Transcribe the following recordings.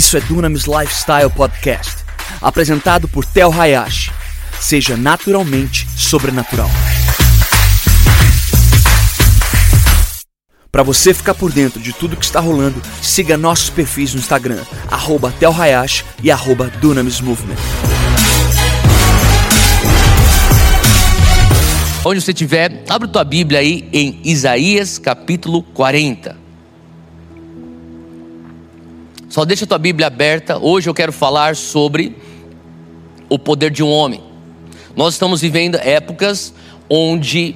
Isso é Dunamis Lifestyle Podcast, apresentado por Tel Hayashi. Seja naturalmente sobrenatural. Para você ficar por dentro de tudo que está rolando, siga nossos perfis no Instagram, arroba Hayashi e Dunamis Movement. Onde você estiver, abre tua Bíblia aí em Isaías capítulo 40. Só deixa tua Bíblia aberta. Hoje eu quero falar sobre o poder de um homem. Nós estamos vivendo épocas onde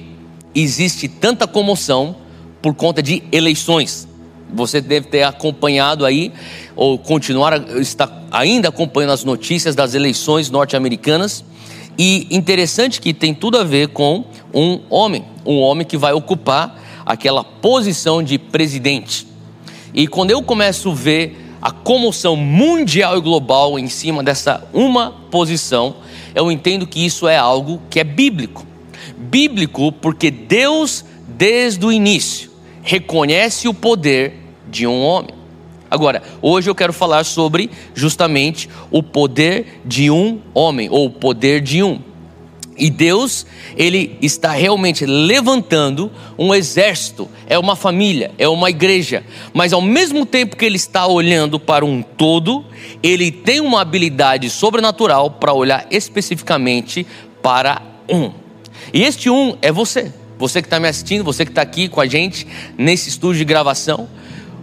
existe tanta comoção por conta de eleições. Você deve ter acompanhado aí, ou continuar, está ainda acompanhando as notícias das eleições norte-americanas. E interessante que tem tudo a ver com um homem, um homem que vai ocupar aquela posição de presidente. E quando eu começo a ver a comoção mundial e global em cima dessa uma posição, eu entendo que isso é algo que é bíblico. Bíblico porque Deus, desde o início, reconhece o poder de um homem. Agora, hoje eu quero falar sobre justamente o poder de um homem, ou o poder de um. E Deus, ele está realmente levantando um exército, é uma família, é uma igreja, mas ao mesmo tempo que ele está olhando para um todo, ele tem uma habilidade sobrenatural para olhar especificamente para um. E este um é você, você que está me assistindo, você que está aqui com a gente nesse estúdio de gravação.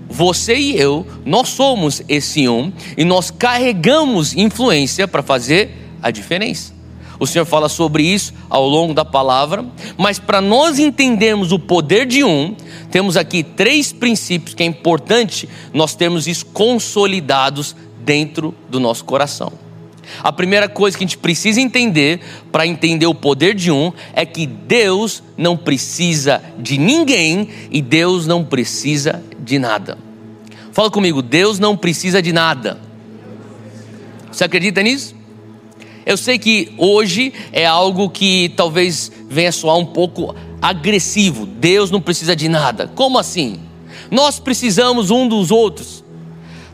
Você e eu, nós somos esse um e nós carregamos influência para fazer a diferença. O Senhor fala sobre isso ao longo da palavra, mas para nós entendermos o poder de um, temos aqui três princípios que é importante nós termos isso consolidados dentro do nosso coração. A primeira coisa que a gente precisa entender para entender o poder de um é que Deus não precisa de ninguém e Deus não precisa de nada. Fala comigo, Deus não precisa de nada. Você acredita nisso? Eu sei que hoje é algo que talvez venha soar um pouco agressivo. Deus não precisa de nada. Como assim? Nós precisamos um dos outros.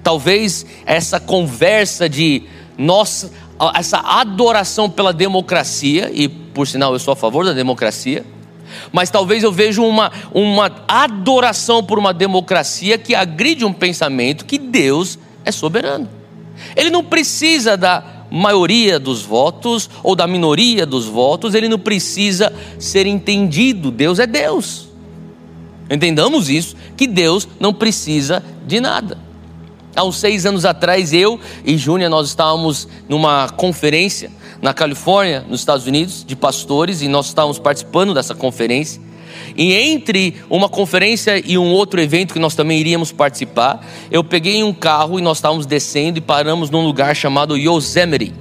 Talvez essa conversa de nossa, essa adoração pela democracia, e por sinal eu sou a favor da democracia, mas talvez eu veja uma, uma adoração por uma democracia que agride um pensamento que Deus é soberano. Ele não precisa da maioria dos votos ou da minoria dos votos, ele não precisa ser entendido. Deus é Deus. Entendamos isso, que Deus não precisa de nada. Há uns seis anos atrás, eu e Júnior, nós estávamos numa conferência na Califórnia, nos Estados Unidos, de pastores, e nós estávamos participando dessa conferência. E entre uma conferência e um outro evento que nós também iríamos participar, eu peguei um carro e nós estávamos descendo e paramos num lugar chamado Yosemite.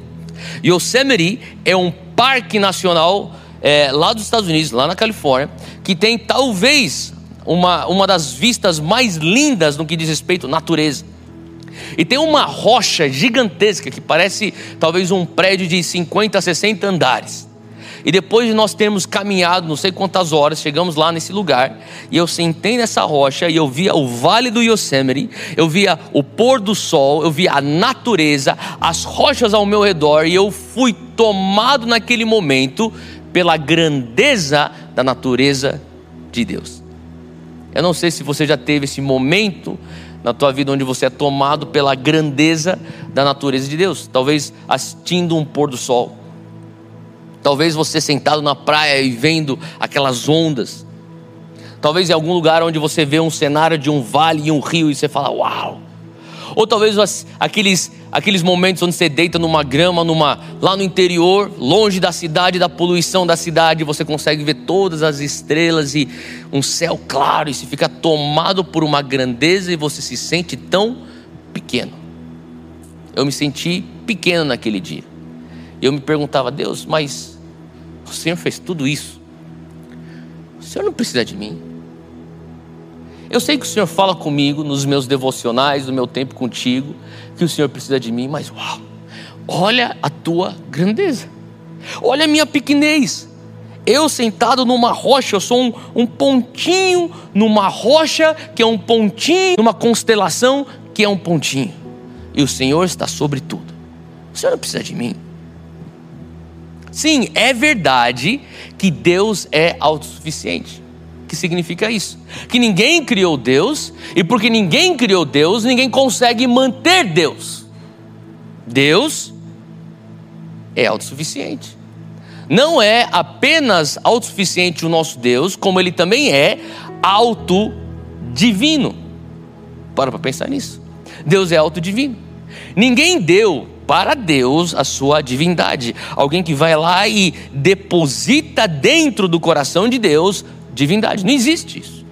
Yosemite é um parque nacional é, lá dos Estados Unidos, lá na Califórnia, que tem talvez uma, uma das vistas mais lindas no que diz respeito à natureza. E tem uma rocha gigantesca que parece talvez um prédio de 50, 60 andares. E depois de nós termos caminhado não sei quantas horas, chegamos lá nesse lugar, e eu sentei nessa rocha e eu via o vale do Yosemite, eu via o pôr do sol, eu via a natureza, as rochas ao meu redor, e eu fui tomado naquele momento pela grandeza da natureza de Deus. Eu não sei se você já teve esse momento na tua vida onde você é tomado pela grandeza da natureza de Deus, talvez assistindo um pôr do sol Talvez você sentado na praia e vendo aquelas ondas. Talvez em algum lugar onde você vê um cenário de um vale e um rio e você fala, uau. Ou talvez aqueles, aqueles momentos onde você deita numa grama, numa, lá no interior, longe da cidade, da poluição da cidade, você consegue ver todas as estrelas e um céu claro, e se fica tomado por uma grandeza e você se sente tão pequeno. Eu me senti pequeno naquele dia. Eu me perguntava, Deus, mas o Senhor fez tudo isso. O Senhor não precisa de mim. Eu sei que o Senhor fala comigo nos meus devocionais, no meu tempo contigo, que o Senhor precisa de mim, mas uau, olha a tua grandeza, olha a minha pequenez. Eu sentado numa rocha, eu sou um, um pontinho numa rocha que é um pontinho, numa constelação que é um pontinho. e o Senhor está sobre tudo. O Senhor não precisa de mim. Sim, é verdade que Deus é autossuficiente. O que significa isso? Que ninguém criou Deus, e porque ninguém criou Deus, ninguém consegue manter Deus. Deus é autossuficiente. Não é apenas autossuficiente o nosso Deus, como ele também é autodivino. Para para pensar nisso. Deus é autodivino. Ninguém deu para Deus a sua divindade. Alguém que vai lá e deposita dentro do coração de Deus divindade. Não existe isso.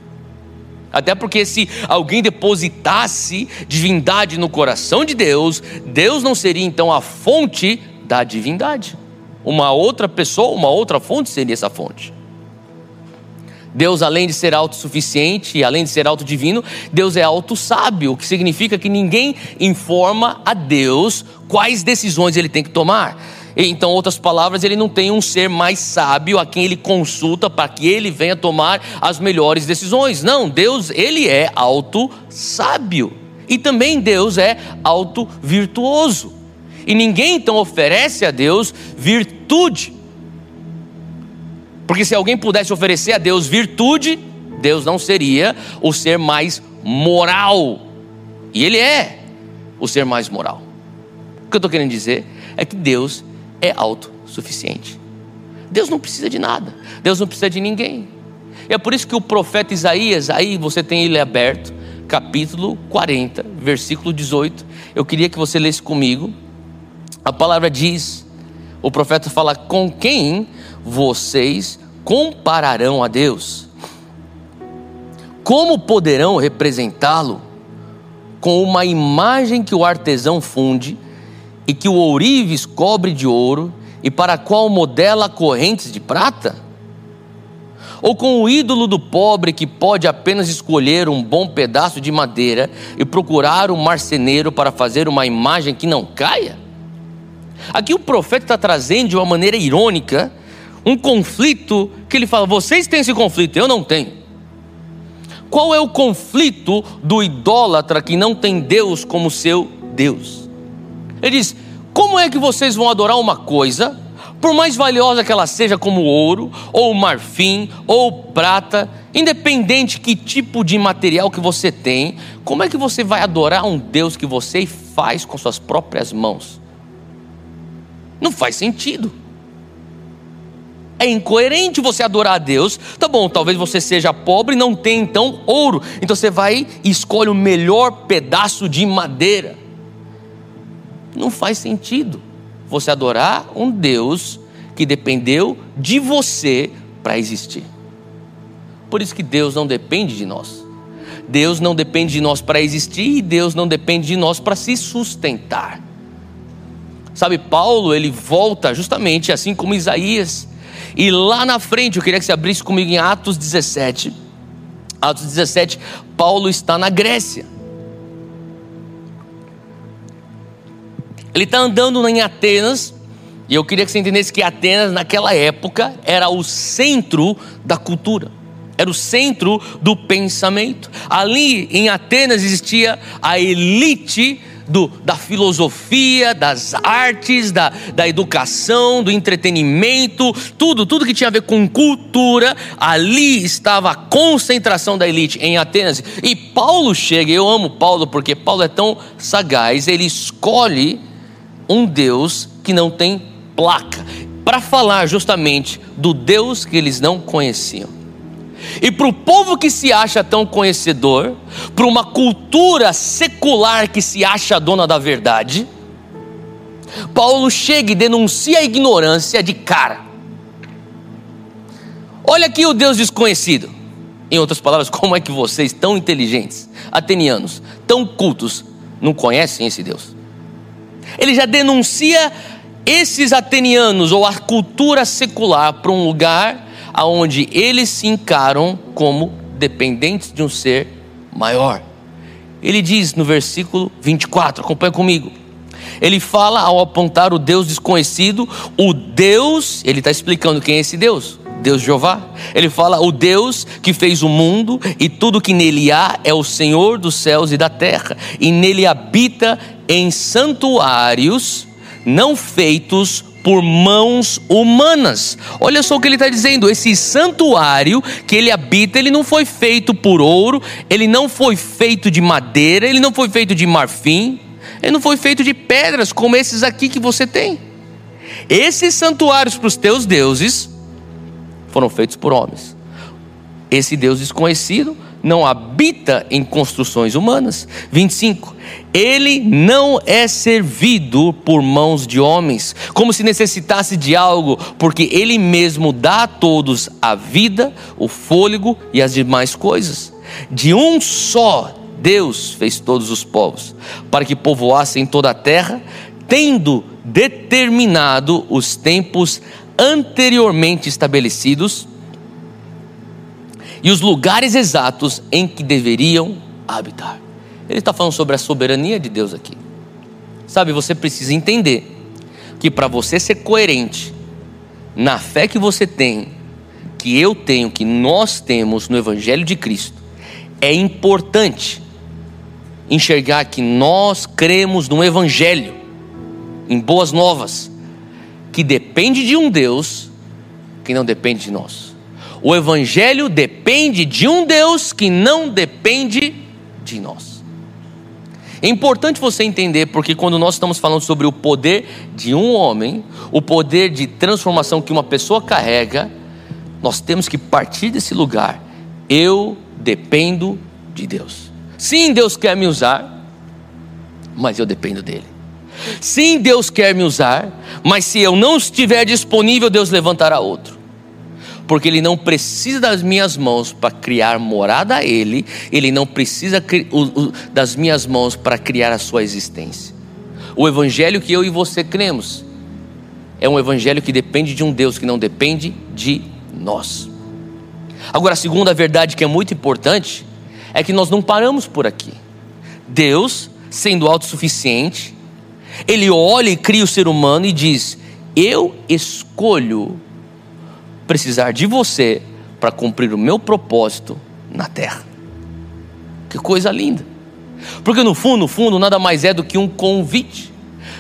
Até porque se alguém depositasse divindade no coração de Deus, Deus não seria então a fonte da divindade. Uma outra pessoa, uma outra fonte seria essa fonte. Deus, além de ser autossuficiente além de ser autodivino, Deus é autossábio, o que significa que ninguém informa a Deus quais decisões ele tem que tomar. Então, outras palavras, ele não tem um ser mais sábio a quem ele consulta para que ele venha tomar as melhores decisões. Não, Deus, ele é auto-sábio. E também Deus é auto-virtuoso. E ninguém então oferece a Deus virtude. Porque se alguém pudesse oferecer a Deus virtude, Deus não seria o ser mais moral. E Ele é o ser mais moral. O que eu estou querendo dizer é que Deus é autossuficiente. Deus não precisa de nada. Deus não precisa de ninguém. E é por isso que o profeta Isaías, aí você tem ele aberto, capítulo 40, versículo 18. Eu queria que você lesse comigo. A palavra diz, o profeta fala: com quem vocês compararão a Deus? Como poderão representá-lo com uma imagem que o artesão funde e que o ourives cobre de ouro e para a qual modela correntes de prata? Ou com o ídolo do pobre que pode apenas escolher um bom pedaço de madeira e procurar um marceneiro para fazer uma imagem que não caia? Aqui o profeta está trazendo de uma maneira irônica um conflito que ele fala: vocês têm esse conflito, eu não tenho. Qual é o conflito do idólatra que não tem Deus como seu Deus? Ele diz: como é que vocês vão adorar uma coisa, por mais valiosa que ela seja, como ouro, ou marfim, ou prata, independente que tipo de material que você tem, como é que você vai adorar um Deus que você faz com suas próprias mãos? Não faz sentido. É incoerente você adorar a Deus. Tá bom, talvez você seja pobre e não tenha então ouro. Então você vai e escolhe o melhor pedaço de madeira. Não faz sentido você adorar um Deus que dependeu de você para existir. Por isso que Deus não depende de nós. Deus não depende de nós para existir e Deus não depende de nós para se sustentar. Sabe, Paulo, ele volta justamente assim como Isaías. E lá na frente, eu queria que você abrisse comigo em Atos 17. Atos 17, Paulo está na Grécia. Ele está andando em Atenas, e eu queria que você entendesse que Atenas, naquela época, era o centro da cultura, era o centro do pensamento. Ali em Atenas existia a elite do, da filosofia, das artes, da, da educação, do entretenimento, tudo, tudo que tinha a ver com cultura, ali estava a concentração da elite em Atenas. E Paulo chega, eu amo Paulo porque Paulo é tão sagaz, ele escolhe um Deus que não tem placa, para falar justamente do Deus que eles não conheciam. E para o povo que se acha tão conhecedor, para uma cultura secular que se acha dona da verdade, Paulo chega e denuncia a ignorância de cara. Olha aqui o Deus desconhecido. Em outras palavras, como é que vocês, tão inteligentes, atenianos, tão cultos, não conhecem esse Deus? Ele já denuncia esses atenianos ou a cultura secular para um lugar aonde eles se encaram como dependentes de um ser maior. Ele diz no versículo 24, acompanha comigo. Ele fala ao apontar o Deus desconhecido, o Deus, ele está explicando quem é esse Deus. Deus Jeová. Ele fala: o Deus que fez o mundo e tudo que nele há é o Senhor dos céus e da terra, e nele habita em santuários não feitos por mãos humanas. Olha só o que ele está dizendo: esse santuário que ele habita, ele não foi feito por ouro, ele não foi feito de madeira, ele não foi feito de marfim, ele não foi feito de pedras como esses aqui que você tem. Esses santuários para os teus deuses foram feitos por homens. Esse Deus desconhecido não habita em construções humanas. 25. Ele não é servido por mãos de homens, como se necessitasse de algo, porque ele mesmo dá a todos a vida, o fôlego e as demais coisas. De um só Deus fez todos os povos, para que povoassem toda a terra, tendo determinado os tempos anteriormente estabelecidos e os lugares exatos em que deveriam habitar. Ele está falando sobre a soberania de Deus aqui. Sabe, você precisa entender que para você ser coerente na fé que você tem, que eu tenho, que nós temos no Evangelho de Cristo, é importante enxergar que nós cremos no Evangelho, em boas novas, que depende de um Deus que não depende de nós. O Evangelho depende de um Deus que não depende de nós. É importante você entender, porque quando nós estamos falando sobre o poder de um homem, o poder de transformação que uma pessoa carrega, nós temos que partir desse lugar. Eu dependo de Deus. Sim, Deus quer me usar, mas eu dependo dele. Sim, Deus quer me usar, mas se eu não estiver disponível, Deus levantará outro porque ele não precisa das minhas mãos para criar morada a ele, ele não precisa das minhas mãos para criar a sua existência. O evangelho que eu e você cremos é um evangelho que depende de um Deus que não depende de nós. Agora, a segunda verdade que é muito importante é que nós não paramos por aqui. Deus, sendo autossuficiente, ele olha e cria o ser humano e diz: Eu escolho precisar de você para cumprir o meu propósito na terra. Que coisa linda. Porque no fundo, no fundo, nada mais é do que um convite.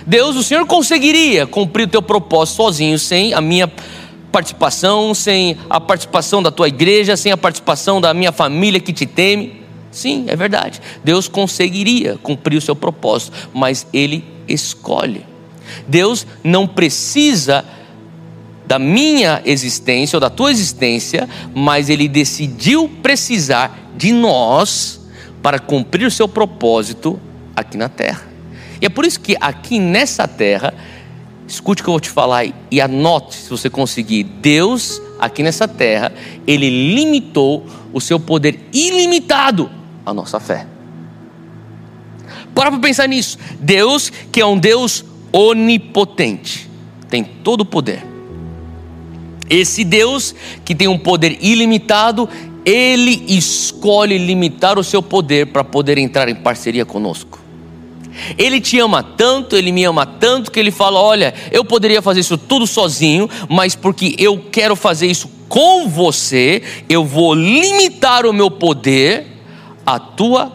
Deus, o Senhor conseguiria cumprir o teu propósito sozinho, sem a minha participação, sem a participação da tua igreja, sem a participação da minha família que te teme. Sim, é verdade. Deus conseguiria cumprir o seu propósito, mas Ele escolhe. Deus não precisa da minha existência ou da tua existência, mas ele decidiu precisar de nós para cumprir o seu propósito aqui na terra. E é por isso que aqui nessa terra, escute o que eu vou te falar e anote se você conseguir. Deus, aqui nessa terra, ele limitou o seu poder ilimitado à nossa fé. Para para pensar nisso. Deus, que é um Deus onipotente, tem todo o poder esse Deus que tem um poder ilimitado, ele escolhe limitar o seu poder para poder entrar em parceria conosco. Ele te ama tanto, ele me ama tanto que ele fala: Olha, eu poderia fazer isso tudo sozinho, mas porque eu quero fazer isso com você, eu vou limitar o meu poder à tua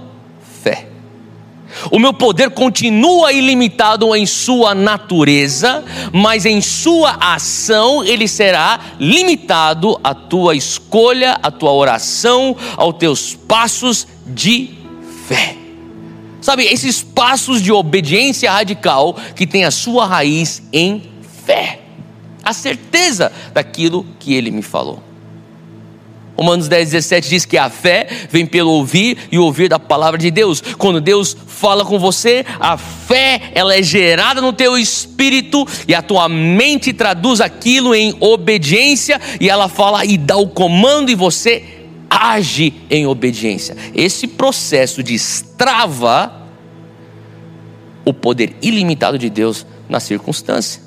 o meu poder continua ilimitado em sua natureza, mas em sua ação ele será limitado à tua escolha, à tua oração, aos teus passos de fé. Sabe, esses passos de obediência radical que tem a sua raiz em fé, a certeza daquilo que ele me falou. Romanos 10, 17 diz que a fé vem pelo ouvir e ouvir da palavra de Deus. Quando Deus fala com você, a fé ela é gerada no teu espírito e a tua mente traduz aquilo em obediência e ela fala e dá o comando e você age em obediência. Esse processo destrava o poder ilimitado de Deus na circunstância.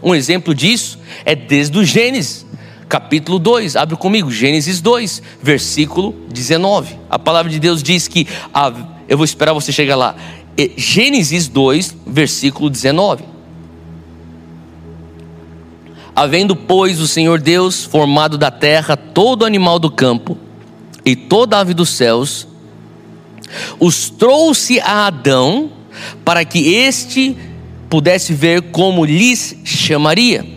Um exemplo disso é desde o Gênesis capítulo 2. Abre comigo, Gênesis 2, versículo 19. A palavra de Deus diz que. A, eu vou esperar você chegar lá. Gênesis 2, versículo 19. Havendo, pois, o Senhor Deus formado da terra todo animal do campo e toda ave dos céus, os trouxe a Adão para que este pudesse ver como lhes chamaria.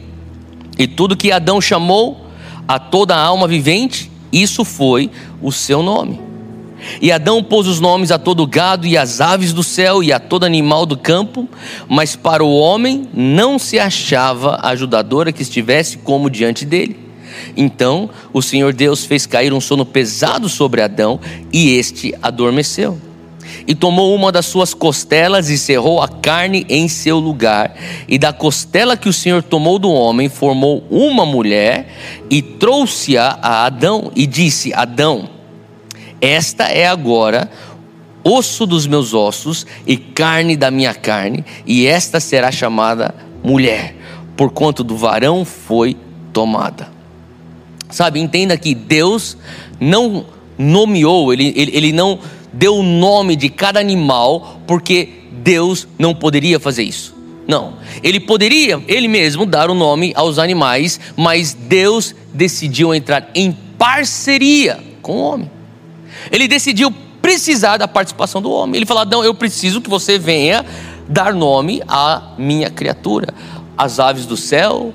E tudo que Adão chamou a toda a alma vivente, isso foi o seu nome. E Adão pôs os nomes a todo gado e às aves do céu e a todo animal do campo, mas para o homem não se achava ajudadora que estivesse como diante dele. Então o Senhor Deus fez cair um sono pesado sobre Adão e este adormeceu e tomou uma das suas costelas e cerrou a carne em seu lugar. E da costela que o Senhor tomou do homem, formou uma mulher e trouxe-a a Adão e disse: Adão, esta é agora osso dos meus ossos e carne da minha carne, e esta será chamada mulher, porquanto do varão foi tomada. Sabe, entenda que Deus não nomeou, ele, ele, ele não deu o nome de cada animal porque Deus não poderia fazer isso. Não, ele poderia ele mesmo dar o nome aos animais, mas Deus decidiu entrar em parceria com o homem. Ele decidiu precisar da participação do homem. Ele falou: Não, eu preciso que você venha dar nome à minha criatura, as aves do céu,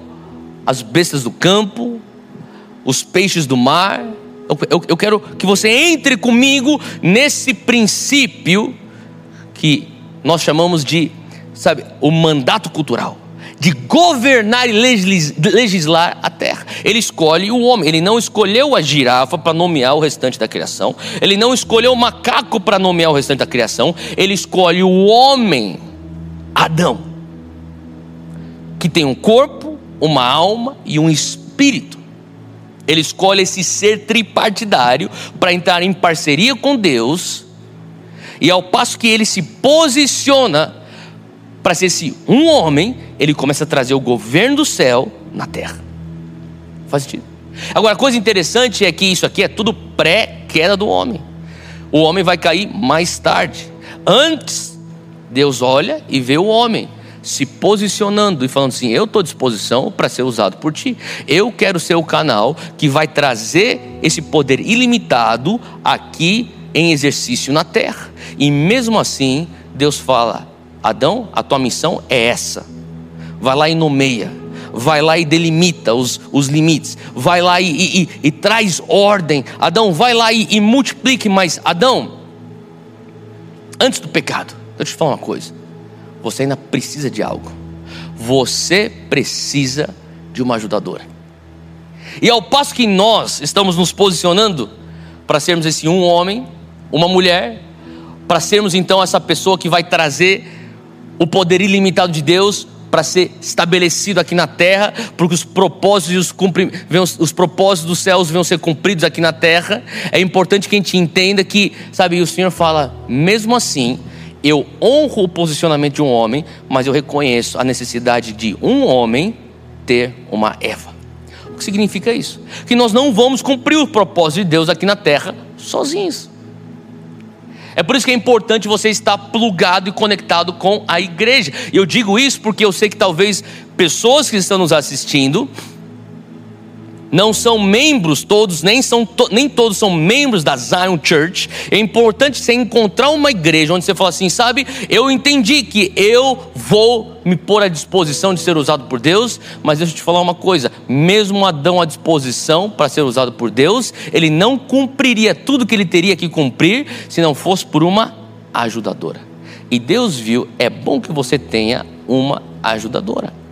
as bestas do campo, os peixes do mar, eu, eu, quero que você entre comigo nesse princípio que nós chamamos de, sabe, o mandato cultural de governar e legislar a terra. Ele escolhe o homem, ele não escolheu a girafa para nomear o restante da criação, ele não escolheu o macaco para nomear o restante da criação, ele escolhe o homem, Adão, que tem um corpo, uma alma e um espírito. Ele escolhe esse ser tripartidário para entrar em parceria com Deus, e ao passo que ele se posiciona para ser esse um homem, ele começa a trazer o governo do céu na terra. Faz sentido? Agora, a coisa interessante é que isso aqui é tudo pré-queda do homem. O homem vai cair mais tarde. Antes, Deus olha e vê o homem se posicionando e falando assim: eu estou à disposição para ser usado por ti. Eu quero ser o canal que vai trazer esse poder ilimitado aqui em exercício na terra. E mesmo assim, Deus fala: Adão, a tua missão é essa. Vai lá e nomeia. Vai lá e delimita os, os limites. Vai lá e, e, e, e traz ordem. Adão, vai lá e, multiplique. Mas, Adão, antes do pecado, deixa eu te falar uma coisa você ainda precisa de algo. Você precisa de uma ajudadora. E ao passo que nós estamos nos posicionando para sermos esse um homem, uma mulher, para sermos então essa pessoa que vai trazer o poder ilimitado de Deus para ser estabelecido aqui na terra, porque os propósitos, os, cumpri, os propósitos dos céus vão ser cumpridos aqui na terra. É importante que a gente entenda que, sabe, o Senhor fala, mesmo assim, eu honro o posicionamento de um homem, mas eu reconheço a necessidade de um homem ter uma Eva. O que significa isso? Que nós não vamos cumprir o propósito de Deus aqui na terra sozinhos. É por isso que é importante você estar plugado e conectado com a igreja. E eu digo isso porque eu sei que talvez pessoas que estão nos assistindo não são membros todos, nem, são to, nem todos são membros da Zion Church. É importante você encontrar uma igreja onde você fala assim, sabe, eu entendi que eu vou me pôr à disposição de ser usado por Deus, mas deixa eu te falar uma coisa: mesmo Adão à disposição para ser usado por Deus, ele não cumpriria tudo que ele teria que cumprir se não fosse por uma ajudadora. E Deus viu, é bom que você tenha uma ajudadora.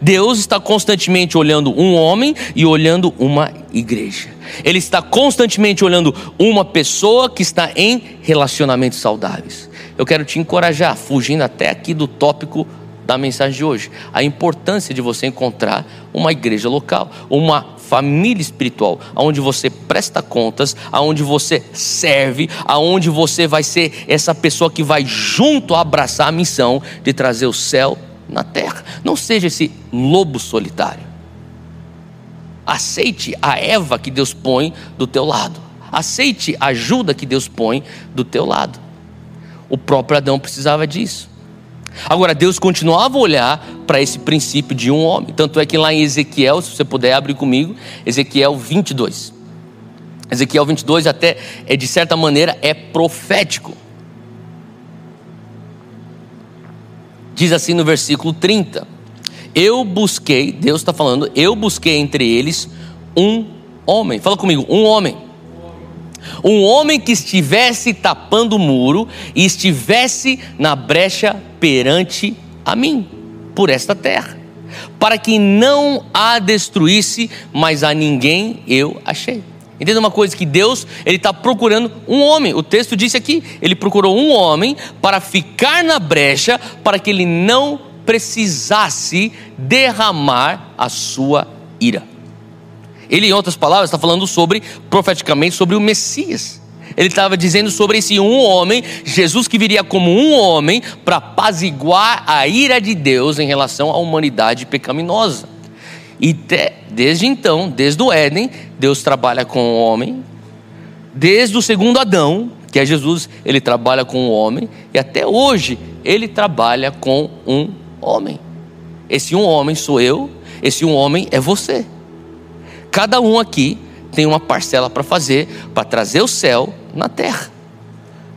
Deus está constantemente olhando um homem e olhando uma igreja. Ele está constantemente olhando uma pessoa que está em relacionamentos saudáveis. Eu quero te encorajar, fugindo até aqui do tópico da mensagem de hoje, a importância de você encontrar uma igreja local, uma família espiritual, aonde você presta contas, aonde você serve, aonde você vai ser essa pessoa que vai junto abraçar a missão de trazer o céu na terra. Não seja esse lobo solitário. Aceite a Eva que Deus põe do teu lado. Aceite a ajuda que Deus põe do teu lado. O próprio Adão precisava disso. Agora, Deus continuava a olhar para esse princípio de um homem. Tanto é que lá em Ezequiel, se você puder abrir comigo, Ezequiel 22. Ezequiel 22 até é de certa maneira é profético. Diz assim no versículo 30: Eu busquei, Deus está falando, eu busquei entre eles um homem. Fala comigo, um homem. Um homem que estivesse tapando o muro e estivesse na brecha perante a mim, por esta terra, para que não a destruísse, mas a ninguém eu achei. Entenda uma coisa que Deus ele está procurando um homem. O texto disse aqui, ele procurou um homem para ficar na brecha, para que ele não precisasse derramar a sua ira. Ele, em outras palavras, está falando sobre profeticamente sobre o Messias. Ele estava dizendo sobre esse um homem, Jesus que viria como um homem para apaziguar a ira de Deus em relação à humanidade pecaminosa. E te, desde então, desde o Éden, Deus trabalha com o homem. Desde o segundo Adão, que é Jesus, ele trabalha com o homem. E até hoje, ele trabalha com um homem. Esse um homem sou eu, esse um homem é você. Cada um aqui tem uma parcela para fazer, para trazer o céu na terra.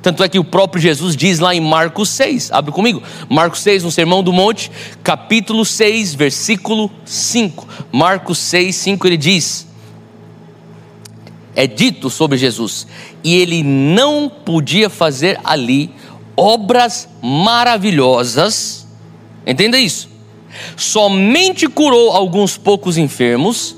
Tanto é que o próprio Jesus diz lá em Marcos 6, abre comigo, Marcos 6, no Sermão do Monte, capítulo 6, versículo 5. Marcos 6, 5 ele diz: É dito sobre Jesus, e ele não podia fazer ali obras maravilhosas, entenda isso, somente curou alguns poucos enfermos,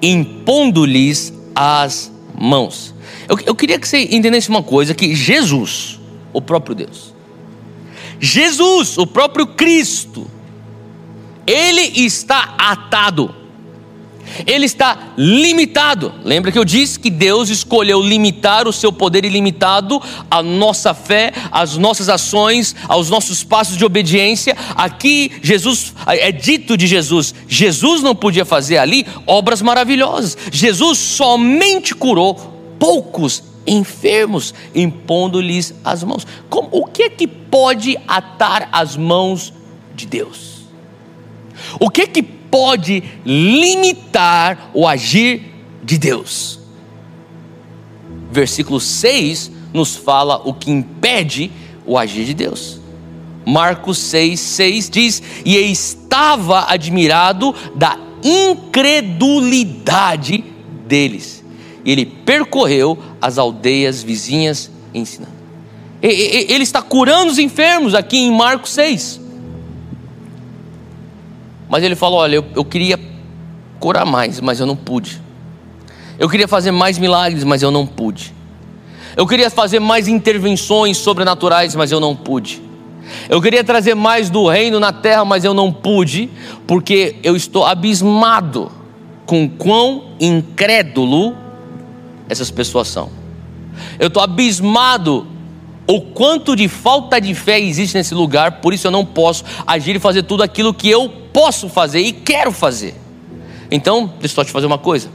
impondo-lhes as mãos. Eu, eu queria que você entendesse uma coisa: que Jesus, o próprio Deus, Jesus, o próprio Cristo, ele está atado, ele está limitado. Lembra que eu disse que Deus escolheu limitar o seu poder ilimitado, a nossa fé, as nossas ações, aos nossos passos de obediência. Aqui, Jesus, é dito de Jesus: Jesus não podia fazer ali obras maravilhosas, Jesus somente curou poucos enfermos, impondo-lhes as mãos. Como, o que é que pode atar as mãos de Deus? O que é que pode limitar o agir de Deus? Versículo 6 nos fala o que impede o agir de Deus. Marcos 6, 6 diz: E estava admirado da incredulidade deles e ele percorreu as aldeias vizinhas ensinando. Ele está curando os enfermos aqui em Marcos 6. Mas ele falou: Olha, eu, eu queria curar mais, mas eu não pude. Eu queria fazer mais milagres, mas eu não pude. Eu queria fazer mais intervenções sobrenaturais, mas eu não pude. Eu queria trazer mais do reino na terra, mas eu não pude, porque eu estou abismado com quão incrédulo essas pessoas são. Eu estou abismado o quanto de falta de fé existe nesse lugar, por isso eu não posso agir e fazer tudo aquilo que eu posso fazer e quero fazer. Então, deixa eu te fazer uma coisa.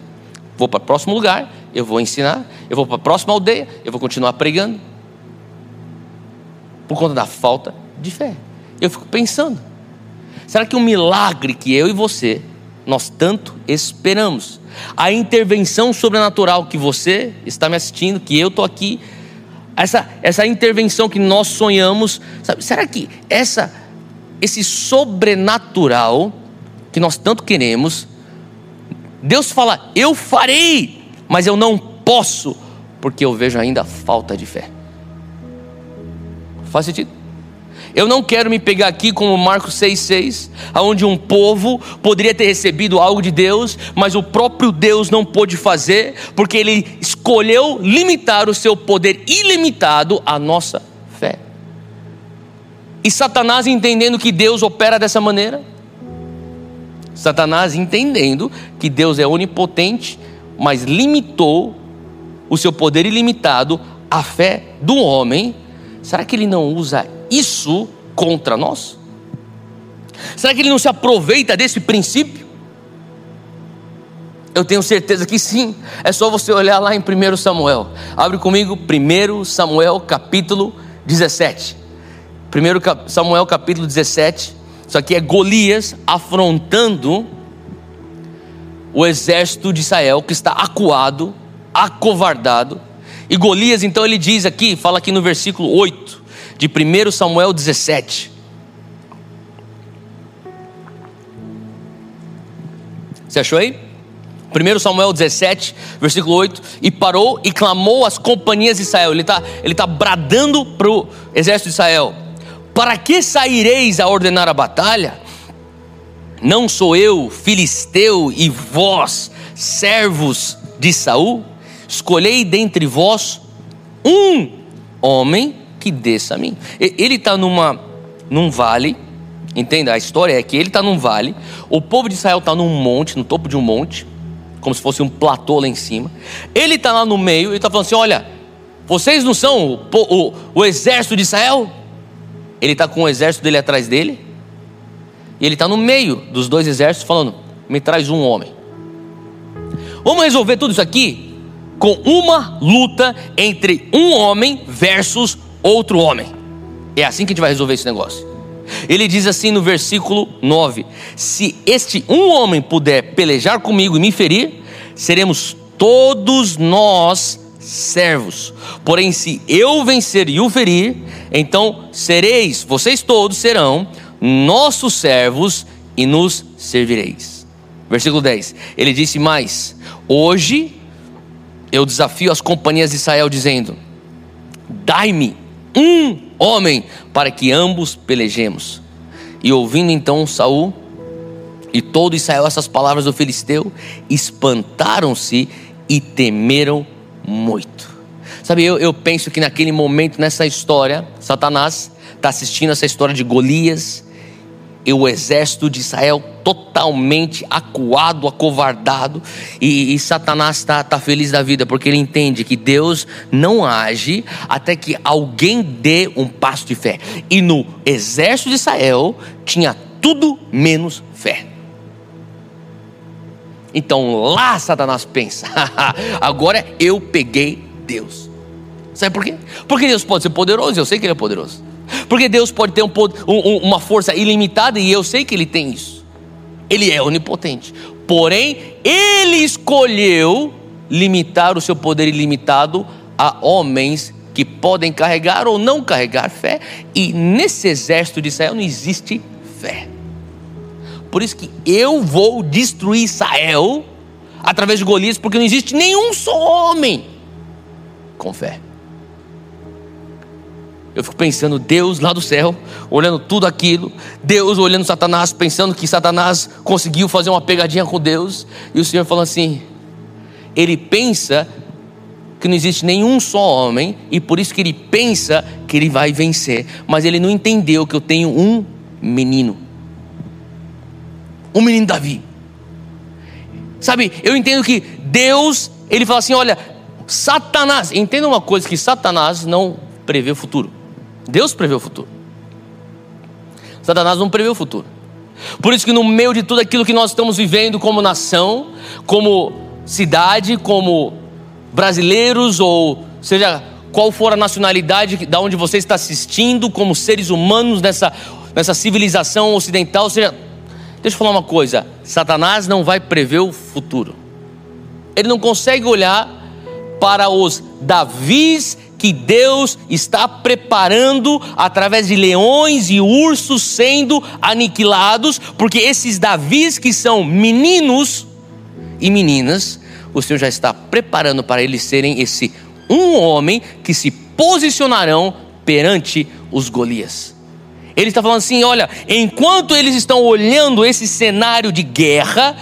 Vou para o próximo lugar, eu vou ensinar, eu vou para a próxima aldeia, eu vou continuar pregando. Por conta da falta de fé. Eu fico pensando: será que um milagre que eu e você, nós tanto esperamos, a intervenção sobrenatural que você está me assistindo, que eu estou aqui, essa, essa intervenção que nós sonhamos, sabe, será que essa, esse sobrenatural que nós tanto queremos, Deus fala, eu farei, mas eu não posso, porque eu vejo ainda falta de fé. Faz sentido? Eu não quero me pegar aqui como Marcos 6,6, onde um povo poderia ter recebido algo de Deus, mas o próprio Deus não pôde fazer, porque ele escolheu limitar o seu poder ilimitado à nossa fé. E Satanás entendendo que Deus opera dessa maneira, Satanás entendendo que Deus é onipotente, mas limitou o seu poder ilimitado à fé do homem, será que ele não usa isso contra nós? Será que ele não se aproveita desse princípio? Eu tenho certeza que sim. É só você olhar lá em 1 Samuel. Abre comigo 1 Samuel capítulo 17. 1 Samuel capítulo 17. Isso aqui é Golias afrontando o exército de Israel que está acuado, acovardado. E Golias, então, ele diz aqui, fala aqui no versículo 8 de 1 Samuel 17. Você achou aí? 1 Samuel 17, versículo 8: E parou e clamou às companhias de Israel. Ele está ele tá bradando para o exército de Israel: Para que saireis a ordenar a batalha? Não sou eu, filisteu, e vós, servos de Saul? Escolhei dentre vós um homem que desça a mim. Ele está numa num vale Entenda, a história é que ele está num vale, o povo de Israel está num monte, no topo de um monte, como se fosse um platô lá em cima. Ele está lá no meio e está falando assim: olha, vocês não são o, o, o exército de Israel? Ele está com o exército dele atrás dele, e ele está no meio dos dois exércitos falando: me traz um homem. Vamos resolver tudo isso aqui com uma luta entre um homem versus outro homem. É assim que a gente vai resolver esse negócio. Ele diz assim no versículo 9: Se este um homem puder pelejar comigo e me ferir, seremos todos nós servos. Porém, se eu vencer e o ferir, então sereis, vocês todos serão nossos servos e nos servireis. Versículo 10. Ele disse mais: Hoje eu desafio as companhias de Israel, dizendo: Dai-me um homem, para que ambos pelejemos. E ouvindo então Saul e todo Israel essas palavras do filisteu, espantaram-se e temeram muito. Sabe, eu, eu penso que naquele momento, nessa história, Satanás está assistindo essa história de Golias, e o exército de Israel totalmente acuado, acovardado, e, e Satanás está tá feliz da vida, porque ele entende que Deus não age até que alguém dê um passo de fé. E no exército de Israel tinha tudo menos fé. Então lá Satanás pensa: agora eu peguei Deus. Sabe por quê? Porque Deus pode ser poderoso, eu sei que Ele é poderoso. Porque Deus pode ter um, um, uma força ilimitada e eu sei que Ele tem isso. Ele é onipotente. Porém, Ele escolheu limitar o seu poder ilimitado a homens que podem carregar ou não carregar fé. E nesse exército de Israel não existe fé. Por isso que eu vou destruir Israel através de Golias, porque não existe nenhum só homem com fé. Eu fico pensando, Deus lá do céu, olhando tudo aquilo, Deus olhando Satanás, pensando que Satanás conseguiu fazer uma pegadinha com Deus, e o Senhor falando assim: ele pensa que não existe nenhum só homem, e por isso que ele pensa que ele vai vencer, mas ele não entendeu que eu tenho um menino, um menino Davi. Sabe, eu entendo que Deus, ele fala assim: olha, Satanás, entenda uma coisa: que Satanás não prevê o futuro. Deus prevê o futuro. Satanás não prevê o futuro. Por isso que no meio de tudo aquilo que nós estamos vivendo como nação, como cidade, como brasileiros ou seja qual for a nacionalidade da onde você está assistindo, como seres humanos nessa nessa civilização ocidental, seja, deixa eu falar uma coisa, Satanás não vai prever o futuro. Ele não consegue olhar para os Davis que Deus está preparando através de leões e ursos sendo aniquilados, porque esses Davis que são meninos e meninas, o Senhor já está preparando para eles serem esse um homem que se posicionarão perante os Golias. Ele está falando assim: olha, enquanto eles estão olhando esse cenário de guerra,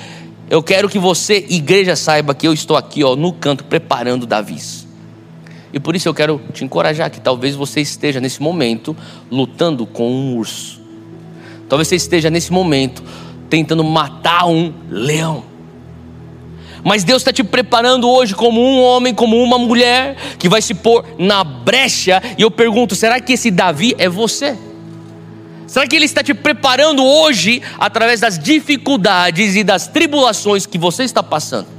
eu quero que você, igreja, saiba que eu estou aqui ó, no canto preparando Davis. E por isso eu quero te encorajar que talvez você esteja nesse momento lutando com um urso. Talvez você esteja nesse momento tentando matar um leão. Mas Deus está te preparando hoje como um homem, como uma mulher que vai se pôr na brecha. E eu pergunto: será que esse Davi é você? Será que Ele está te preparando hoje através das dificuldades e das tribulações que você está passando?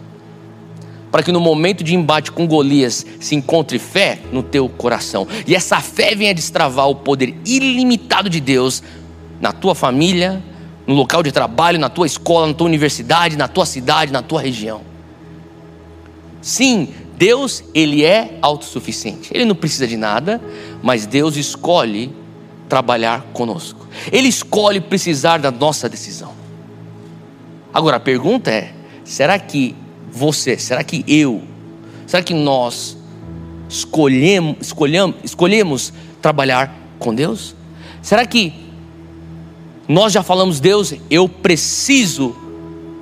Para que no momento de embate com Golias se encontre fé no teu coração. E essa fé venha destravar o poder ilimitado de Deus na tua família, no local de trabalho, na tua escola, na tua universidade, na tua cidade, na tua região. Sim, Deus, ele é autossuficiente. Ele não precisa de nada, mas Deus escolhe trabalhar conosco. Ele escolhe precisar da nossa decisão. Agora a pergunta é: será que você, será que eu, será que nós escolhemos, escolhemos, escolhemos trabalhar com Deus? Será que nós já falamos, Deus, eu preciso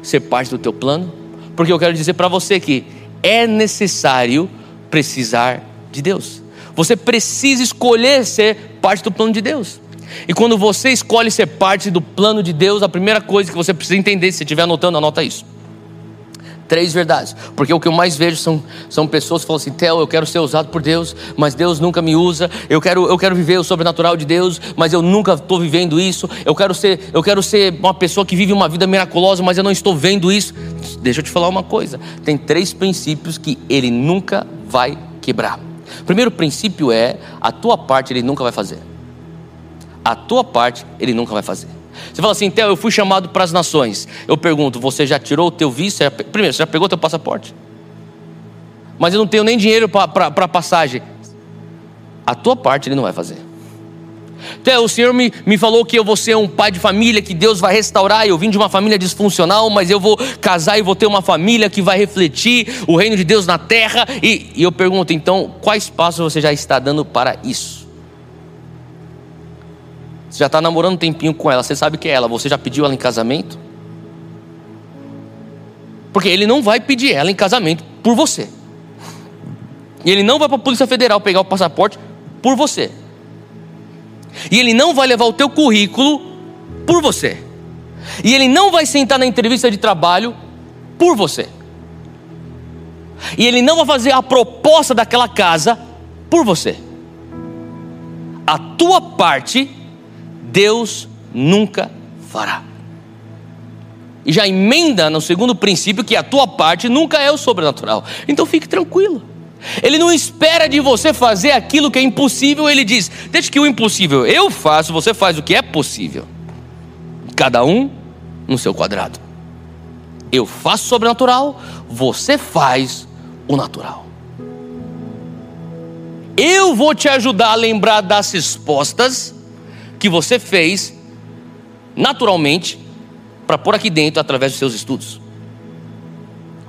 ser parte do teu plano? Porque eu quero dizer para você que é necessário precisar de Deus. Você precisa escolher ser parte do plano de Deus. E quando você escolhe ser parte do plano de Deus, a primeira coisa que você precisa entender, se estiver anotando, anota isso Três verdades. Porque o que eu mais vejo são, são pessoas que falam assim: Theo, eu quero ser usado por Deus, mas Deus nunca me usa. Eu quero, eu quero viver o sobrenatural de Deus, mas eu nunca estou vivendo isso. Eu quero, ser, eu quero ser uma pessoa que vive uma vida miraculosa, mas eu não estou vendo isso. Deixa eu te falar uma coisa: tem três princípios que ele nunca vai quebrar. Primeiro princípio é: a tua parte ele nunca vai fazer. A tua parte ele nunca vai fazer. Você fala assim, Theo, eu fui chamado para as nações. Eu pergunto, você já tirou o teu visto? Primeiro, você já pegou o teu passaporte? Mas eu não tenho nem dinheiro para passagem. A tua parte ele não vai fazer. Então, o Senhor me, me falou que eu vou ser um pai de família, que Deus vai restaurar. Eu vim de uma família disfuncional, mas eu vou casar e vou ter uma família que vai refletir o reino de Deus na terra. E, e eu pergunto, então, quais passos você já está dando para isso? Você já está namorando um tempinho com ela, você sabe que é ela, você já pediu ela em casamento? Porque ele não vai pedir ela em casamento por você. E ele não vai para a Polícia Federal pegar o passaporte por você. E ele não vai levar o teu currículo por você. E ele não vai sentar na entrevista de trabalho por você. E ele não vai fazer a proposta daquela casa por você. A tua parte Deus nunca fará. E já emenda no segundo princípio que a tua parte nunca é o sobrenatural. Então fique tranquilo. Ele não espera de você fazer aquilo que é impossível, ele diz: Deixa que o impossível eu faço, você faz o que é possível. Cada um no seu quadrado. Eu faço o sobrenatural, você faz o natural. Eu vou te ajudar a lembrar das respostas que você fez naturalmente para pôr aqui dentro através dos seus estudos.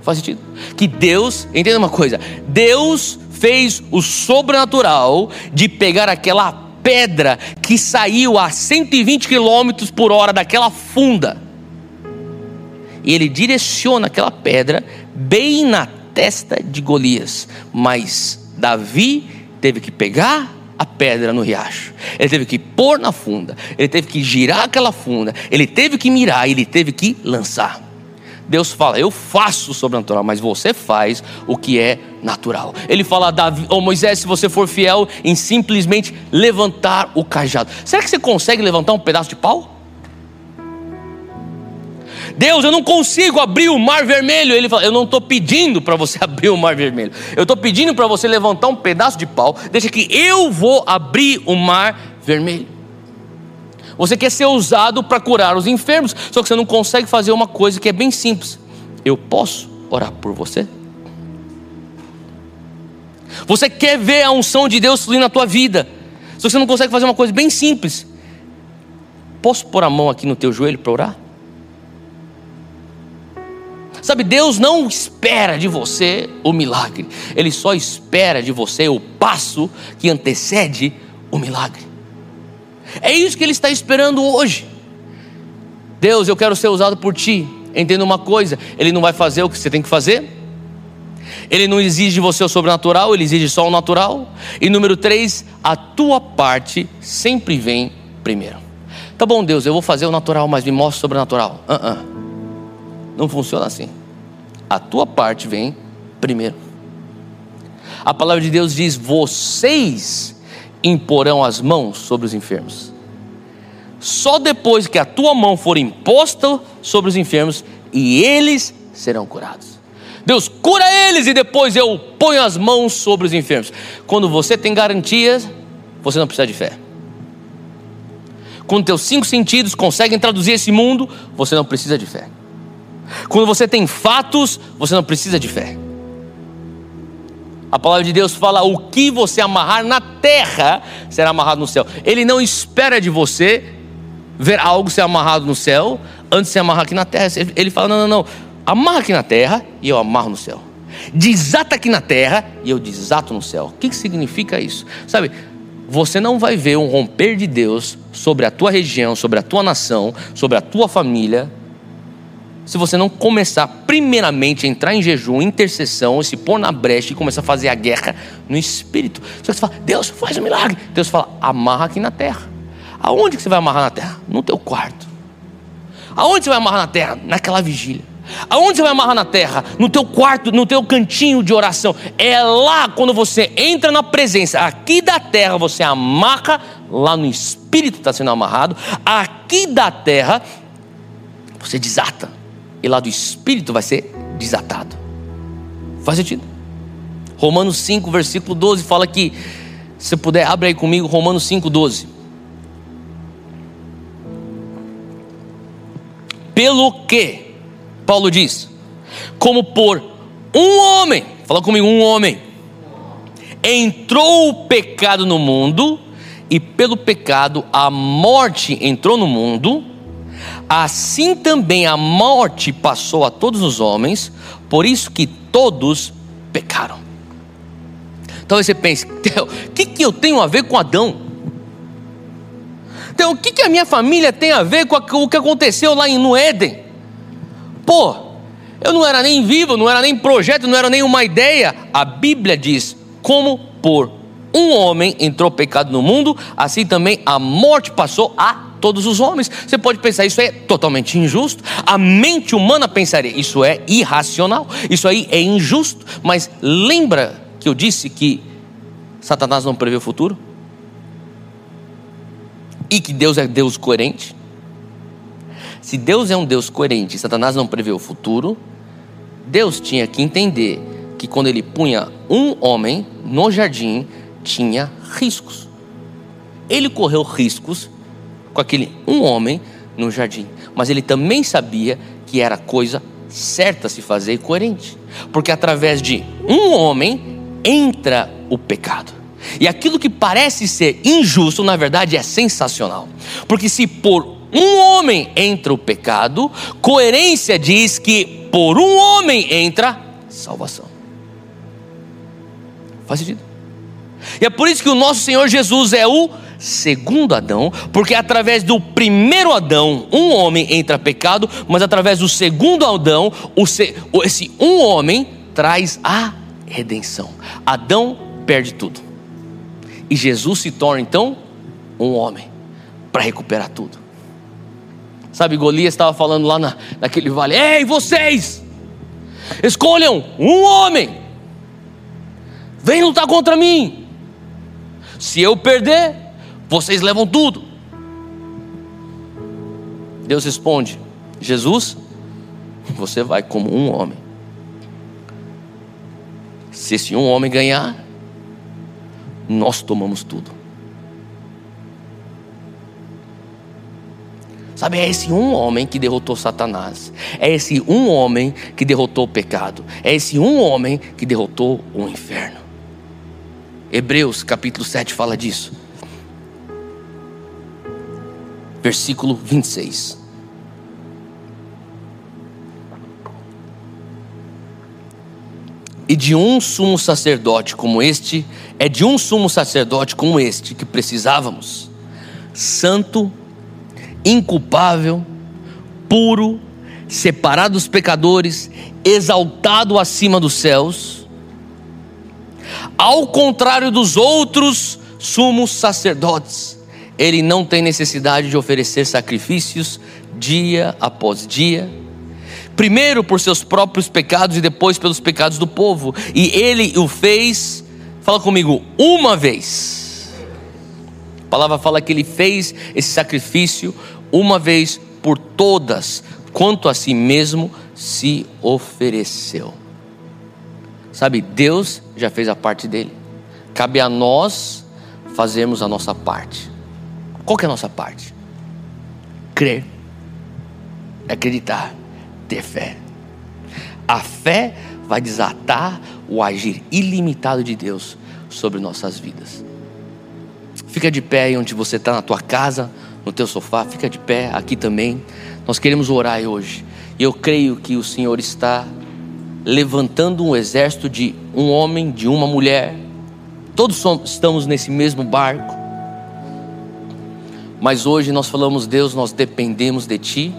Faz sentido? Que Deus, entenda uma coisa: Deus fez o sobrenatural de pegar aquela pedra que saiu a 120 km por hora daquela funda. E ele direciona aquela pedra bem na testa de Golias. Mas Davi teve que pegar a pedra no riacho. Ele teve que pôr na funda, ele teve que girar aquela funda, ele teve que mirar, ele teve que lançar. Deus fala: Eu faço o sobrenatural, mas você faz o que é natural. Ele fala: oh, Moisés, se você for fiel em simplesmente levantar o cajado. Será que você consegue levantar um pedaço de pau? Deus, eu não consigo abrir o mar vermelho. Ele fala: Eu não estou pedindo para você abrir o mar vermelho. Eu estou pedindo para você levantar um pedaço de pau. Deixa que eu vou abrir o mar vermelho. Você quer ser usado para curar os enfermos, só que você não consegue fazer uma coisa que é bem simples. Eu posso orar por você? Você quer ver a unção de Deus fluir na tua vida, só que você não consegue fazer uma coisa bem simples. Posso pôr a mão aqui no teu joelho para orar? Sabe, Deus não espera de você o milagre, Ele só espera de você o passo que antecede o milagre. É isso que Ele está esperando hoje. Deus, eu quero ser usado por Ti. Entenda uma coisa: Ele não vai fazer o que você tem que fazer. Ele não exige de você o sobrenatural, ele exige só o natural. E número três, a tua parte sempre vem primeiro. Tá bom, Deus, eu vou fazer o natural, mas me mostra o sobrenatural. Uh -uh. Não funciona assim. A tua parte vem primeiro. A palavra de Deus diz: vocês imporão as mãos sobre os enfermos. Só depois que a tua mão for imposta sobre os enfermos e eles serão curados. Deus cura eles e depois eu ponho as mãos sobre os enfermos. Quando você tem garantias, você não precisa de fé. Quando teus cinco sentidos conseguem traduzir esse mundo, você não precisa de fé. Quando você tem fatos, você não precisa de fé. A palavra de Deus fala: o que você amarrar na terra será amarrado no céu. Ele não espera de você ver algo ser amarrado no céu antes de se amarrar aqui na terra. Ele fala: não, não, não. Amarra aqui na terra e eu amarro no céu. Desata aqui na terra e eu desato no céu. O que, que significa isso? Sabe, você não vai ver um romper de Deus sobre a tua região, sobre a tua nação, sobre a tua família, se você não começar, primeiramente, a entrar em jejum, intercessão, se pôr na brecha e começar a fazer a guerra no espírito. Só que você fala, Deus faz um milagre. Deus fala, amarra aqui na terra. Aonde que você vai amarrar na terra? No teu quarto. Aonde você vai amarrar na terra? Naquela vigília. Aonde você vai amarrar na terra? No teu quarto, no teu cantinho de oração. É lá quando você entra na presença. Aqui da terra você amarra, lá no espírito está sendo amarrado. Aqui da terra você desata e lá do espírito vai ser desatado. Faz sentido? Romanos 5, versículo 12 fala que, se puder, abre aí comigo, Romanos 5, 12. Pelo que, Paulo diz, como por um homem, fala comigo, um homem, entrou o pecado no mundo, e pelo pecado a morte entrou no mundo, Assim também a morte passou a todos os homens, por isso que todos pecaram. Então você pensa, o que, que eu tenho a ver com Adão? Então, o que, que a minha família tem a ver com o que aconteceu lá no Éden? Pô, eu não era nem vivo, não era nem projeto, não era nem uma ideia. A Bíblia diz: como por um homem entrou pecado no mundo, assim também a morte passou a todos os homens. Você pode pensar, isso é totalmente injusto. A mente humana pensaria, isso é irracional, isso aí é injusto. Mas lembra que eu disse que Satanás não prevê o futuro? E que Deus é Deus coerente? Se Deus é um Deus coerente e Satanás não prevê o futuro, Deus tinha que entender que quando ele punha um homem no jardim, tinha riscos. Ele correu riscos com aquele um homem no jardim. Mas ele também sabia que era coisa certa se fazer e coerente. Porque através de um homem entra o pecado. E aquilo que parece ser injusto, na verdade é sensacional. Porque se por um homem entra o pecado, coerência diz que por um homem entra salvação. Faz sentido? E é por isso que o nosso Senhor Jesus é o segundo Adão, porque através do primeiro Adão, um homem entra pecado, mas através do segundo Adão, esse um homem traz a redenção. Adão perde tudo. E Jesus se torna então um homem para recuperar tudo. Sabe, Golias estava falando lá na, naquele vale: Ei, vocês! Escolham um homem, vem lutar contra mim. Se eu perder, vocês levam tudo. Deus responde: Jesus, você vai como um homem. Se esse um homem ganhar, nós tomamos tudo. Sabe, é esse um homem que derrotou Satanás. É esse um homem que derrotou o pecado. É esse um homem que derrotou o inferno. Hebreus capítulo 7 fala disso. Versículo 26. E de um sumo sacerdote como este, é de um sumo sacerdote como este que precisávamos, santo, inculpável, puro, separado dos pecadores, exaltado acima dos céus, ao contrário dos outros sumos sacerdotes ele não tem necessidade de oferecer sacrifícios dia após dia. Primeiro por seus próprios pecados e depois pelos pecados do povo. E ele o fez, fala comigo, uma vez. A palavra fala que ele fez esse sacrifício uma vez por todas, quanto a si mesmo se ofereceu. Sabe, Deus já fez a parte dele. Cabe a nós fazermos a nossa parte. Qual que é a nossa parte? Crer, acreditar, ter fé. A fé vai desatar o agir ilimitado de Deus sobre nossas vidas. Fica de pé aí onde você está, na tua casa, no teu sofá, fica de pé aqui também. Nós queremos orar hoje. E eu creio que o Senhor está levantando um exército de um homem, de uma mulher. Todos somos, estamos nesse mesmo barco. Mas hoje nós falamos, Deus, nós dependemos de Ti.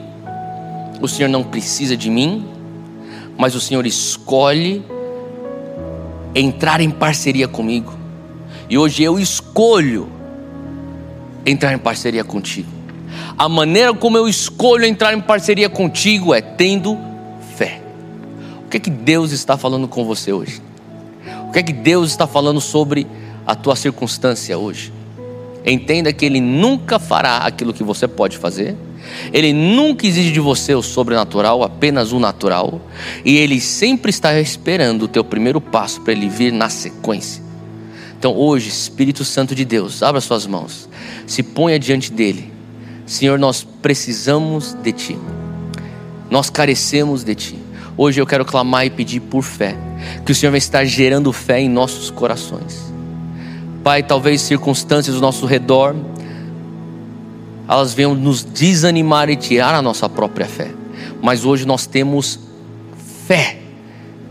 O Senhor não precisa de mim, mas o Senhor escolhe entrar em parceria comigo. E hoje eu escolho entrar em parceria contigo. A maneira como eu escolho entrar em parceria contigo é tendo fé. O que é que Deus está falando com você hoje? O que é que Deus está falando sobre a tua circunstância hoje? Entenda que Ele nunca fará aquilo que você pode fazer. Ele nunca exige de você o sobrenatural, apenas o natural. E Ele sempre está esperando o teu primeiro passo para Ele vir na sequência. Então hoje, Espírito Santo de Deus, abra suas mãos, se ponha diante dele. Senhor, nós precisamos de Ti, nós carecemos de Ti. Hoje eu quero clamar e pedir por fé, que o Senhor vai estar gerando fé em nossos corações. Pai, talvez circunstâncias do nosso redor, elas venham nos desanimar e tirar a nossa própria fé, mas hoje nós temos fé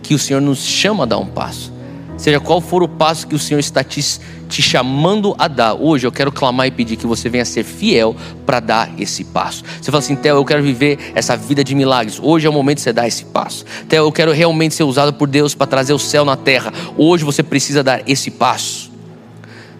que o Senhor nos chama a dar um passo. Seja qual for o passo que o Senhor está te, te chamando a dar, hoje eu quero clamar e pedir que você venha ser fiel para dar esse passo. Você fala assim, Theo, eu quero viver essa vida de milagres. Hoje é o momento de você dar esse passo. Theo, eu quero realmente ser usado por Deus para trazer o céu na terra. Hoje você precisa dar esse passo.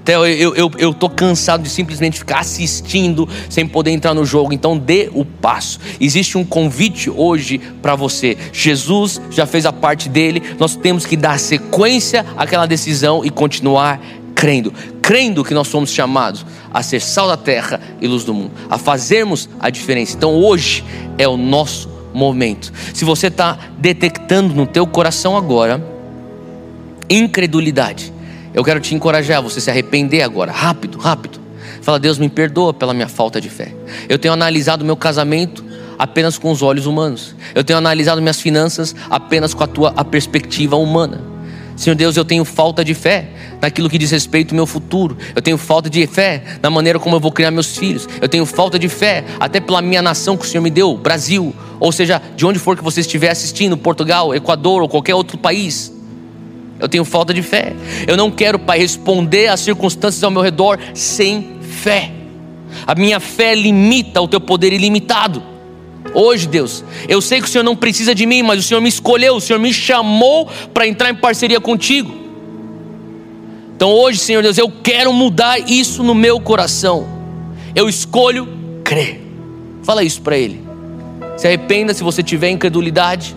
Eu, eu, eu tô cansado de simplesmente ficar assistindo sem poder entrar no jogo. Então dê o passo. Existe um convite hoje para você. Jesus já fez a parte dele. Nós temos que dar sequência àquela decisão e continuar crendo, crendo que nós somos chamados a ser sal da terra e luz do mundo, a fazermos a diferença. Então hoje é o nosso momento. Se você está detectando no teu coração agora incredulidade, eu quero te encorajar, você se arrepender agora, rápido, rápido. Fala, Deus me perdoa pela minha falta de fé. Eu tenho analisado meu casamento apenas com os olhos humanos. Eu tenho analisado minhas finanças apenas com a tua a perspectiva humana. Senhor Deus, eu tenho falta de fé naquilo que diz respeito ao meu futuro. Eu tenho falta de fé na maneira como eu vou criar meus filhos. Eu tenho falta de fé até pela minha nação que o Senhor me deu, Brasil, ou seja, de onde for que você estiver assistindo, Portugal, Equador ou qualquer outro país. Eu tenho falta de fé. Eu não quero, Pai, responder às circunstâncias ao meu redor sem fé. A minha fé limita o teu poder ilimitado. Hoje, Deus, eu sei que o Senhor não precisa de mim, mas o Senhor me escolheu, o Senhor me chamou para entrar em parceria contigo. Então, hoje, Senhor Deus, eu quero mudar isso no meu coração. Eu escolho crer. Fala isso para Ele. Se arrependa se você tiver incredulidade.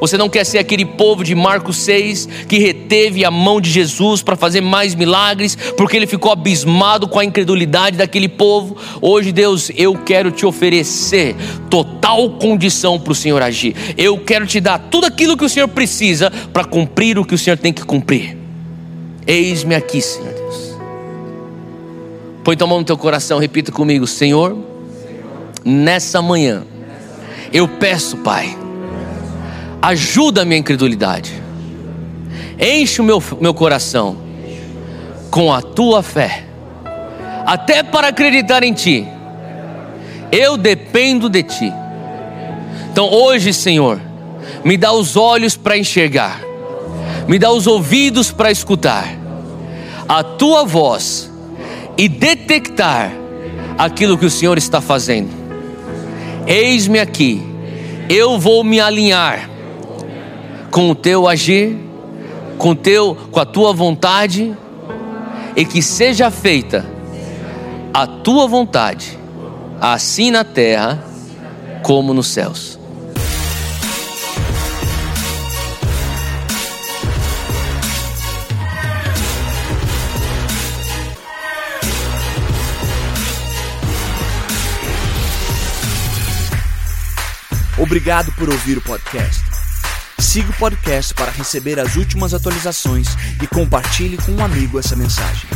Você não quer ser aquele povo de Marcos 6 que reteve a mão de Jesus para fazer mais milagres, porque ele ficou abismado com a incredulidade daquele povo. Hoje, Deus, eu quero te oferecer total condição para o Senhor agir. Eu quero te dar tudo aquilo que o Senhor precisa para cumprir o que o Senhor tem que cumprir. Eis-me aqui, Senhor Deus. Põe tua mão no teu coração, repita comigo, Senhor, nessa manhã, eu peço, Pai ajuda a minha incredulidade, enche o meu, meu coração com a tua fé, até para acreditar em ti. Eu dependo de ti. Então hoje, Senhor, me dá os olhos para enxergar, me dá os ouvidos para escutar a tua voz e detectar aquilo que o Senhor está fazendo. Eis-me aqui, eu vou me alinhar com o teu agir, com, teu, com a tua vontade, e que seja feita a tua vontade, assim na terra como nos céus. Obrigado por ouvir o podcast. Siga o podcast para receber as últimas atualizações e compartilhe com um amigo essa mensagem.